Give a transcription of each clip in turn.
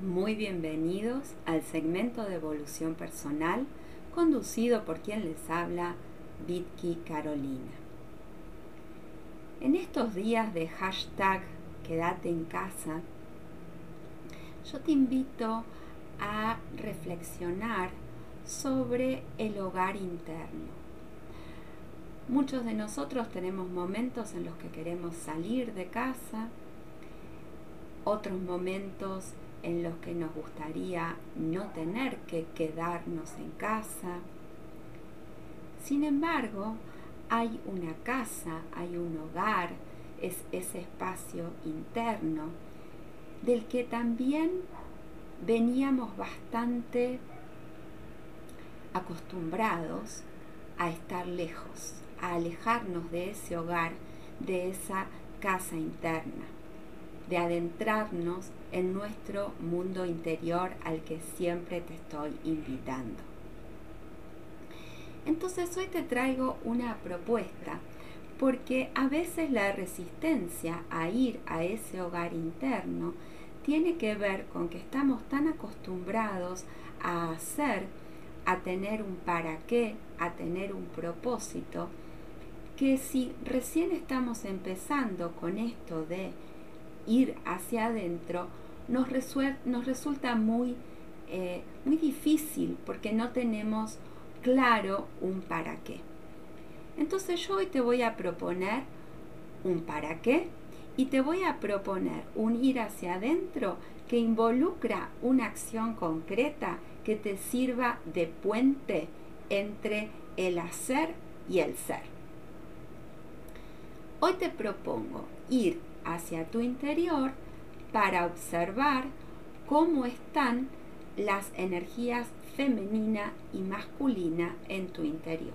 Muy bienvenidos al segmento de evolución personal conducido por quien les habla, Vitki Carolina. En estos días de hashtag quédate en casa, yo te invito a reflexionar sobre el hogar interno. Muchos de nosotros tenemos momentos en los que queremos salir de casa, otros momentos en los que nos gustaría no tener que quedarnos en casa. Sin embargo, hay una casa, hay un hogar, es ese espacio interno del que también veníamos bastante acostumbrados a estar lejos, a alejarnos de ese hogar, de esa casa interna de adentrarnos en nuestro mundo interior al que siempre te estoy invitando. Entonces hoy te traigo una propuesta porque a veces la resistencia a ir a ese hogar interno tiene que ver con que estamos tan acostumbrados a hacer, a tener un para qué, a tener un propósito, que si recién estamos empezando con esto de ir hacia adentro nos, nos resulta muy, eh, muy difícil porque no tenemos claro un para qué. Entonces yo hoy te voy a proponer un para qué y te voy a proponer un ir hacia adentro que involucra una acción concreta que te sirva de puente entre el hacer y el ser. Hoy te propongo ir hacia tu interior para observar cómo están las energías femenina y masculina en tu interior.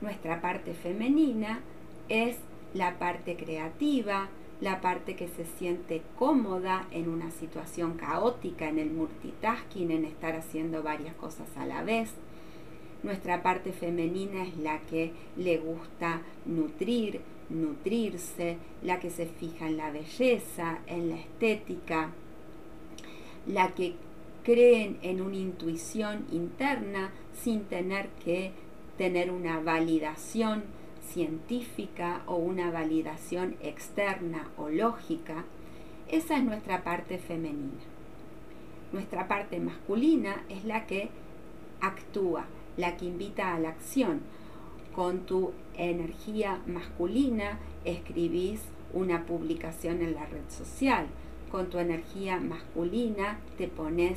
Nuestra parte femenina es la parte creativa, la parte que se siente cómoda en una situación caótica, en el multitasking, en estar haciendo varias cosas a la vez. Nuestra parte femenina es la que le gusta nutrir, nutrirse, la que se fija en la belleza, en la estética, la que creen en una intuición interna sin tener que tener una validación científica o una validación externa o lógica, esa es nuestra parte femenina. Nuestra parte masculina es la que actúa, la que invita a la acción, con tu energía masculina escribís una publicación en la red social. Con tu energía masculina te pones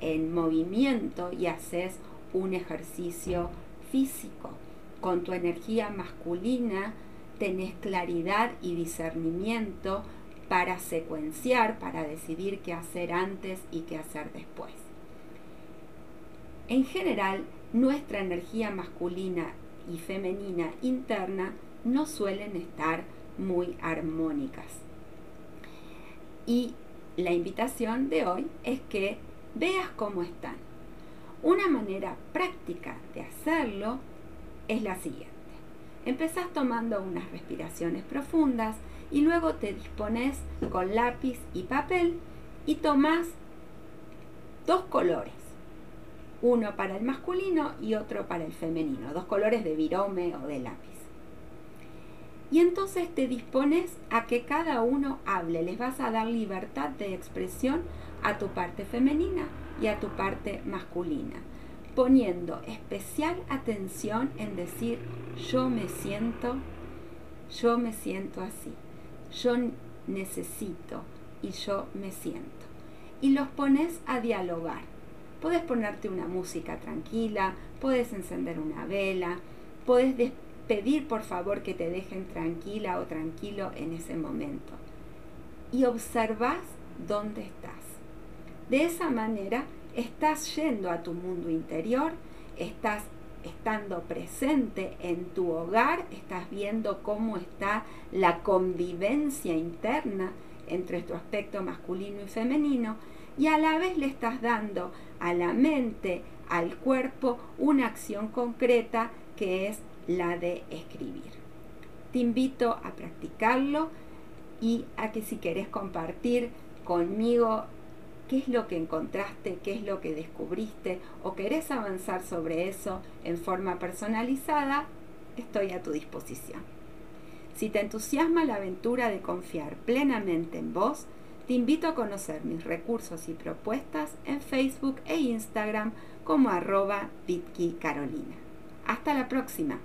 en movimiento y haces un ejercicio físico. Con tu energía masculina tenés claridad y discernimiento para secuenciar, para decidir qué hacer antes y qué hacer después. En general, nuestra energía masculina y femenina interna no suelen estar muy armónicas. Y la invitación de hoy es que veas cómo están. Una manera práctica de hacerlo es la siguiente. Empezás tomando unas respiraciones profundas y luego te dispones con lápiz y papel y tomas dos colores uno para el masculino y otro para el femenino, dos colores de virome o de lápiz. Y entonces te dispones a que cada uno hable, les vas a dar libertad de expresión a tu parte femenina y a tu parte masculina, poniendo especial atención en decir yo me siento, yo me siento así, yo necesito y yo me siento. Y los pones a dialogar Puedes ponerte una música tranquila, puedes encender una vela, puedes pedir por favor que te dejen tranquila o tranquilo en ese momento. Y observas dónde estás. De esa manera estás yendo a tu mundo interior, estás estando presente en tu hogar, estás viendo cómo está la convivencia interna entre tu aspecto masculino y femenino y a la vez le estás dando a la mente, al cuerpo, una acción concreta que es la de escribir. Te invito a practicarlo y a que si querés compartir conmigo qué es lo que encontraste, qué es lo que descubriste o querés avanzar sobre eso en forma personalizada, estoy a tu disposición. Si te entusiasma la aventura de confiar plenamente en vos, te invito a conocer mis recursos y propuestas en Facebook e Instagram como arroba Carolina. Hasta la próxima.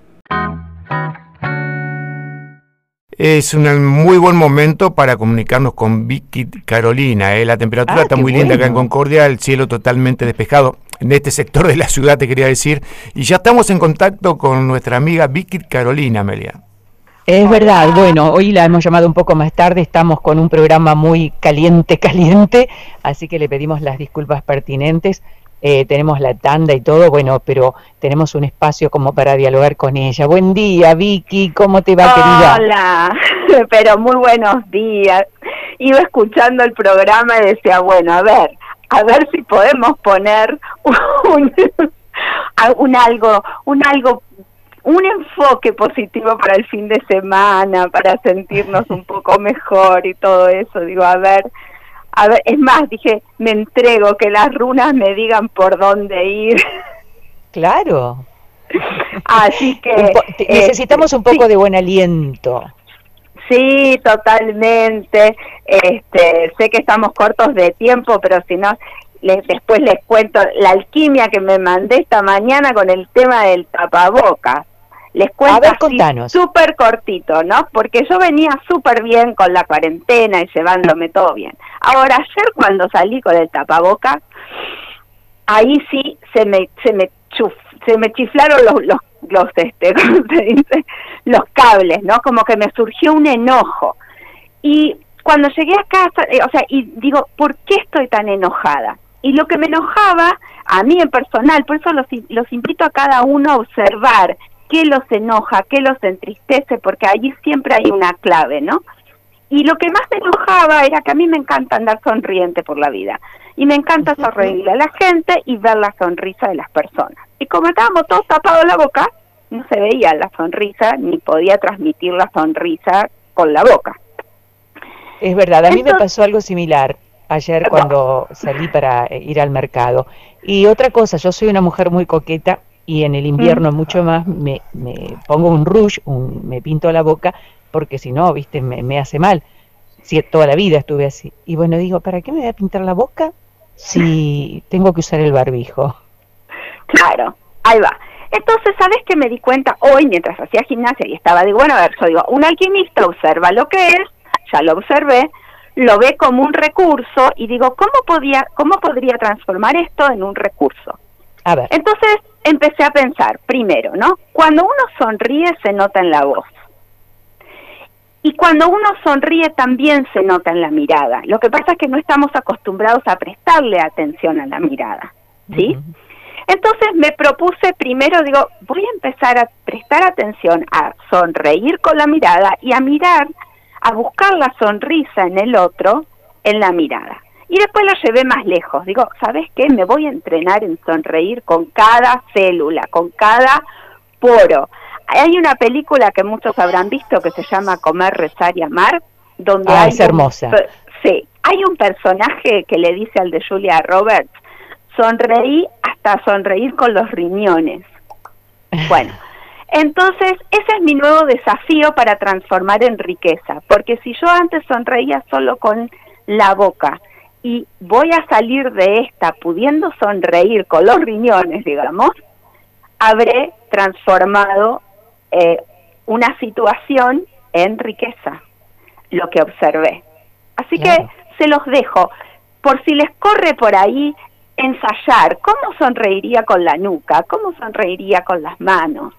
Es un muy buen momento para comunicarnos con Vicky Carolina. ¿eh? La temperatura ah, está muy linda acá en Concordia, el cielo totalmente despejado en este sector de la ciudad, te quería decir. Y ya estamos en contacto con nuestra amiga Vicky Carolina, Amelia. Es verdad, bueno, hoy la hemos llamado un poco más tarde, estamos con un programa muy caliente, caliente, así que le pedimos las disculpas pertinentes. Eh, tenemos la tanda y todo, bueno, pero tenemos un espacio como para dialogar con ella. Buen día, Vicky, ¿cómo te va, querida? Hola, pero muy buenos días. Iba escuchando el programa y decía, bueno, a ver, a ver si podemos poner un, un algo, un algo un enfoque positivo para el fin de semana, para sentirnos un poco mejor y todo eso. Digo, a ver, a ver, es más, dije, me entrego, que las runas me digan por dónde ir. Claro. Así que... necesitamos un poco de buen aliento. Sí, totalmente. Este, sé que estamos cortos de tiempo, pero si no, les, después les cuento la alquimia que me mandé esta mañana con el tema del tapabocas. Les cuento súper cortito, ¿no? Porque yo venía súper bien con la cuarentena y llevándome todo bien. Ahora, ayer cuando salí con el tapaboca, ahí sí se me, se me, se me chiflaron los, los, los, este, se dice? los cables, ¿no? Como que me surgió un enojo. Y cuando llegué a casa, eh, o sea, y digo, ¿por qué estoy tan enojada? Y lo que me enojaba, a mí en personal, por eso los, los invito a cada uno a observar qué los enoja, qué los entristece, porque allí siempre hay una clave, ¿no? Y lo que más me enojaba era que a mí me encanta andar sonriente por la vida. Y me encanta sonreírle a la gente y ver la sonrisa de las personas. Y como estábamos todos tapados la boca, no se veía la sonrisa ni podía transmitir la sonrisa con la boca. Es verdad, a mí me pasó algo similar ayer cuando salí para eh, ir al mercado. Y otra cosa, yo soy una mujer muy coqueta y en el invierno mm. mucho más me, me, pongo un rouge, un, me pinto la boca, porque si no, viste, me, me, hace mal. Si toda la vida estuve así. Y bueno, digo, ¿para qué me voy a pintar la boca si tengo que usar el barbijo? Claro, ahí va. Entonces, ¿sabes qué me di cuenta hoy mientras hacía gimnasia y estaba? Digo, bueno, a ver, yo digo, un alquimista observa lo que es, ya lo observé, lo ve como un recurso y digo, ¿cómo, podía, cómo podría transformar esto en un recurso? A ver. Entonces, empecé a pensar, primero, ¿no? Cuando uno sonríe se nota en la voz. Y cuando uno sonríe también se nota en la mirada. Lo que pasa es que no estamos acostumbrados a prestarle atención a la mirada, ¿sí? Entonces me propuse primero, digo, voy a empezar a prestar atención a sonreír con la mirada y a mirar, a buscar la sonrisa en el otro en la mirada. Y después la llevé más lejos. Digo, ¿sabes qué? Me voy a entrenar en sonreír con cada célula, con cada poro. Hay una película que muchos habrán visto que se llama Comer, Rezar y Amar, donde ah, es hermosa. sí, hay un personaje que le dice al de Julia Roberts, sonreí hasta sonreír con los riñones. Bueno, entonces ese es mi nuevo desafío para transformar en riqueza, porque si yo antes sonreía solo con la boca y voy a salir de esta pudiendo sonreír con los riñones, digamos, habré transformado eh, una situación en riqueza, lo que observé. Así que se los dejo, por si les corre por ahí ensayar cómo sonreiría con la nuca, cómo sonreiría con las manos.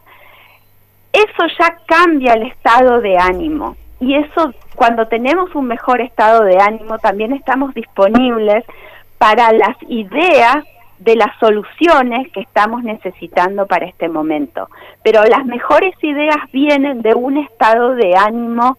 Eso ya cambia el estado de ánimo y eso cuando tenemos un mejor estado de ánimo también estamos disponibles para las ideas de las soluciones que estamos necesitando para este momento. Pero las mejores ideas vienen de un estado de ánimo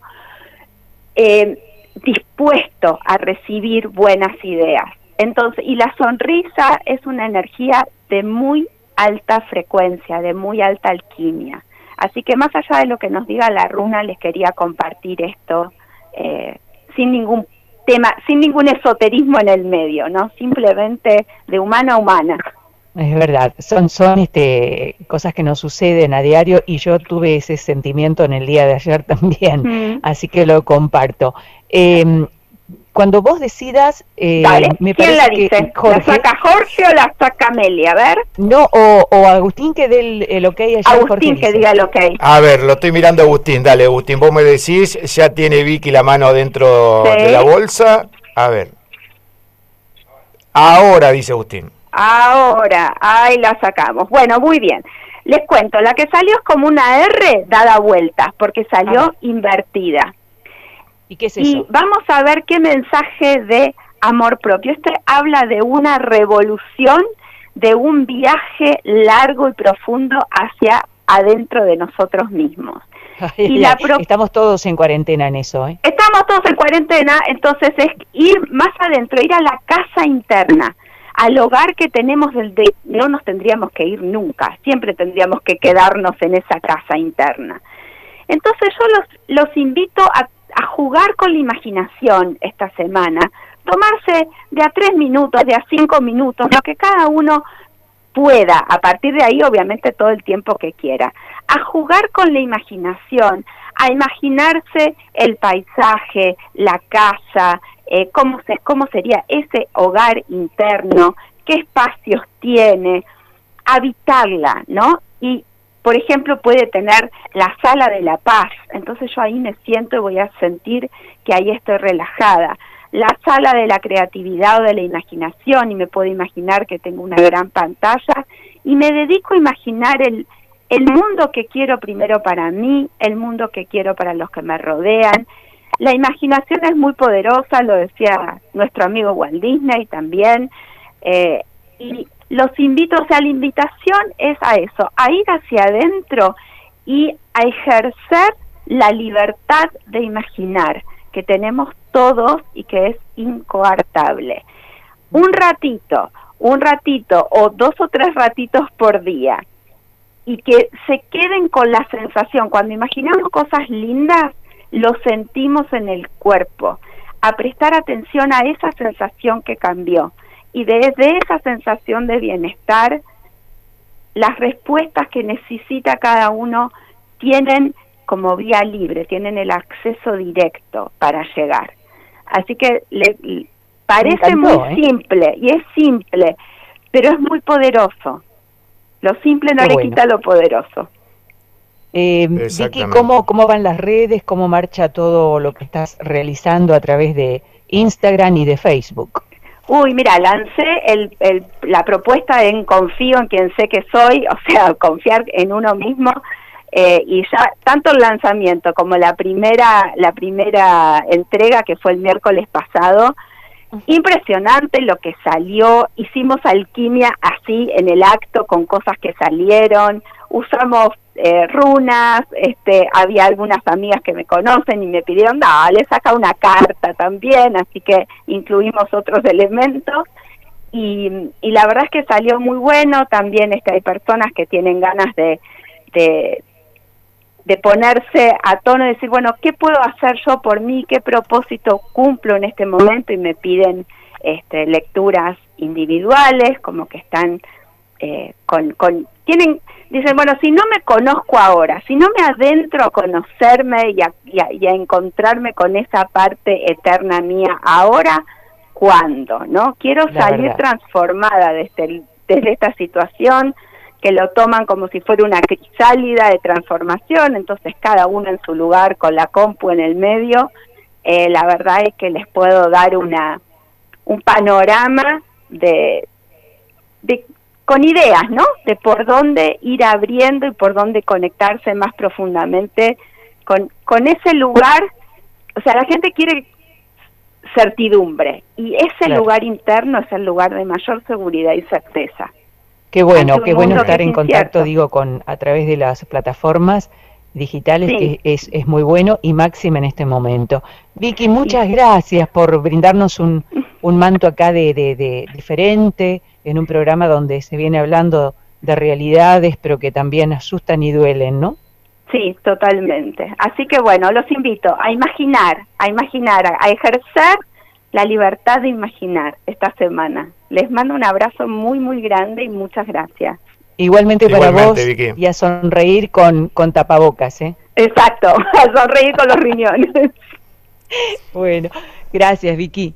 eh, dispuesto a recibir buenas ideas. Entonces, y la sonrisa es una energía de muy alta frecuencia, de muy alta alquimia. Así que más allá de lo que nos diga la runa, les quería compartir esto eh, sin ningún tema, sin ningún esoterismo en el medio, ¿no? Simplemente de humana a humana. Es verdad, son, son este, cosas que nos suceden a diario y yo tuve ese sentimiento en el día de ayer también, mm. así que lo comparto. Eh, cuando vos decidas, eh, me ¿Quién la dice? ¿La saca Jorge o la saca Amelia? A ver. No, o, Agustín que dé el, ok allá. Agustín que diga el ok. A ver, lo estoy mirando Agustín. Dale, Agustín, vos me decís, ya tiene Vicky la mano dentro de la bolsa. A ver. Ahora, dice Agustín. Ahora, ahí la sacamos. Bueno, muy bien. Les cuento, la que salió es como una R dada vuelta, porque salió ah. invertida. ¿Y qué es eso? Y vamos a ver qué mensaje de amor propio. Este habla de una revolución, de un viaje largo y profundo hacia adentro de nosotros mismos. y la Estamos todos en cuarentena en eso. ¿eh? Estamos todos en cuarentena, entonces es ir más adentro, ir a la casa interna, al hogar que tenemos del de, no nos tendríamos que ir nunca, siempre tendríamos que quedarnos en esa casa interna. Entonces yo los, los invito a a jugar con la imaginación esta semana, tomarse de a tres minutos, de a cinco minutos, lo que cada uno pueda, a partir de ahí obviamente todo el tiempo que quiera, a jugar con la imaginación, a imaginarse el paisaje, la casa, eh, cómo, se, cómo sería ese hogar interno, qué espacios tiene, habitarla, ¿no? Y por ejemplo, puede tener la sala de la paz, entonces yo ahí me siento y voy a sentir que ahí estoy relajada. La sala de la creatividad o de la imaginación y me puedo imaginar que tengo una gran pantalla y me dedico a imaginar el, el mundo que quiero primero para mí, el mundo que quiero para los que me rodean. La imaginación es muy poderosa, lo decía nuestro amigo Walt Disney también, eh, y los invito, o sea, la invitación es a eso, a ir hacia adentro y a ejercer la libertad de imaginar que tenemos todos y que es incoartable. Un ratito, un ratito o dos o tres ratitos por día y que se queden con la sensación, cuando imaginamos cosas lindas, lo sentimos en el cuerpo, a prestar atención a esa sensación que cambió y desde esa sensación de bienestar, las respuestas que necesita cada uno tienen como vía libre, tienen el acceso directo para llegar. Así que le, parece muy ¿eh? simple y es simple, pero es muy poderoso. Lo simple no le quita lo poderoso. Eh, Vicky, ¿cómo, ¿cómo van las redes? ¿Cómo marcha todo lo que estás realizando a través de Instagram y de Facebook? Uy, mira, lancé el, el, la propuesta en confío en quien sé que soy, o sea, confiar en uno mismo. Eh, y ya tanto el lanzamiento como la primera la primera entrega que fue el miércoles pasado impresionante lo que salió hicimos alquimia así en el acto con cosas que salieron usamos eh, runas, este, había algunas amigas que me conocen y me pidieron, dale, saca una carta también, así que incluimos otros elementos. Y, y la verdad es que salió muy bueno, también este, hay personas que tienen ganas de, de, de ponerse a tono y decir, bueno, ¿qué puedo hacer yo por mí? ¿Qué propósito cumplo en este momento? Y me piden este, lecturas individuales, como que están eh, con, con, tienen, dicen, bueno, si no me conozco ahora, si no me adentro a conocerme y a, y a, encontrarme con esa parte eterna mía ahora, ¿cuándo? ¿No? Quiero salir transformada desde, desde esta situación, que lo toman como si fuera una crisálida de transformación, entonces cada uno en su lugar con la compu en el medio, eh, la verdad es que les puedo dar una un panorama de, de con ideas, ¿no? De por dónde ir abriendo y por dónde conectarse más profundamente con, con ese lugar. O sea, la gente quiere certidumbre y ese lugar interno es el lugar de mayor seguridad y certeza. Qué bueno, qué bueno estar en contacto, digo, con a través de las plataformas digitales, que es, es muy bueno y máxima en este momento. Vicky, muchas gracias por brindarnos un, un manto acá de, de, de diferente, en un programa donde se viene hablando de realidades, pero que también asustan y duelen, ¿no? Sí, totalmente. Así que bueno, los invito a imaginar, a imaginar, a ejercer la libertad de imaginar esta semana. Les mando un abrazo muy, muy grande y muchas gracias. Igualmente, para vos y a sonreír con, con tapabocas, ¿eh? Exacto, a sonreír con los riñones. bueno, gracias Vicky.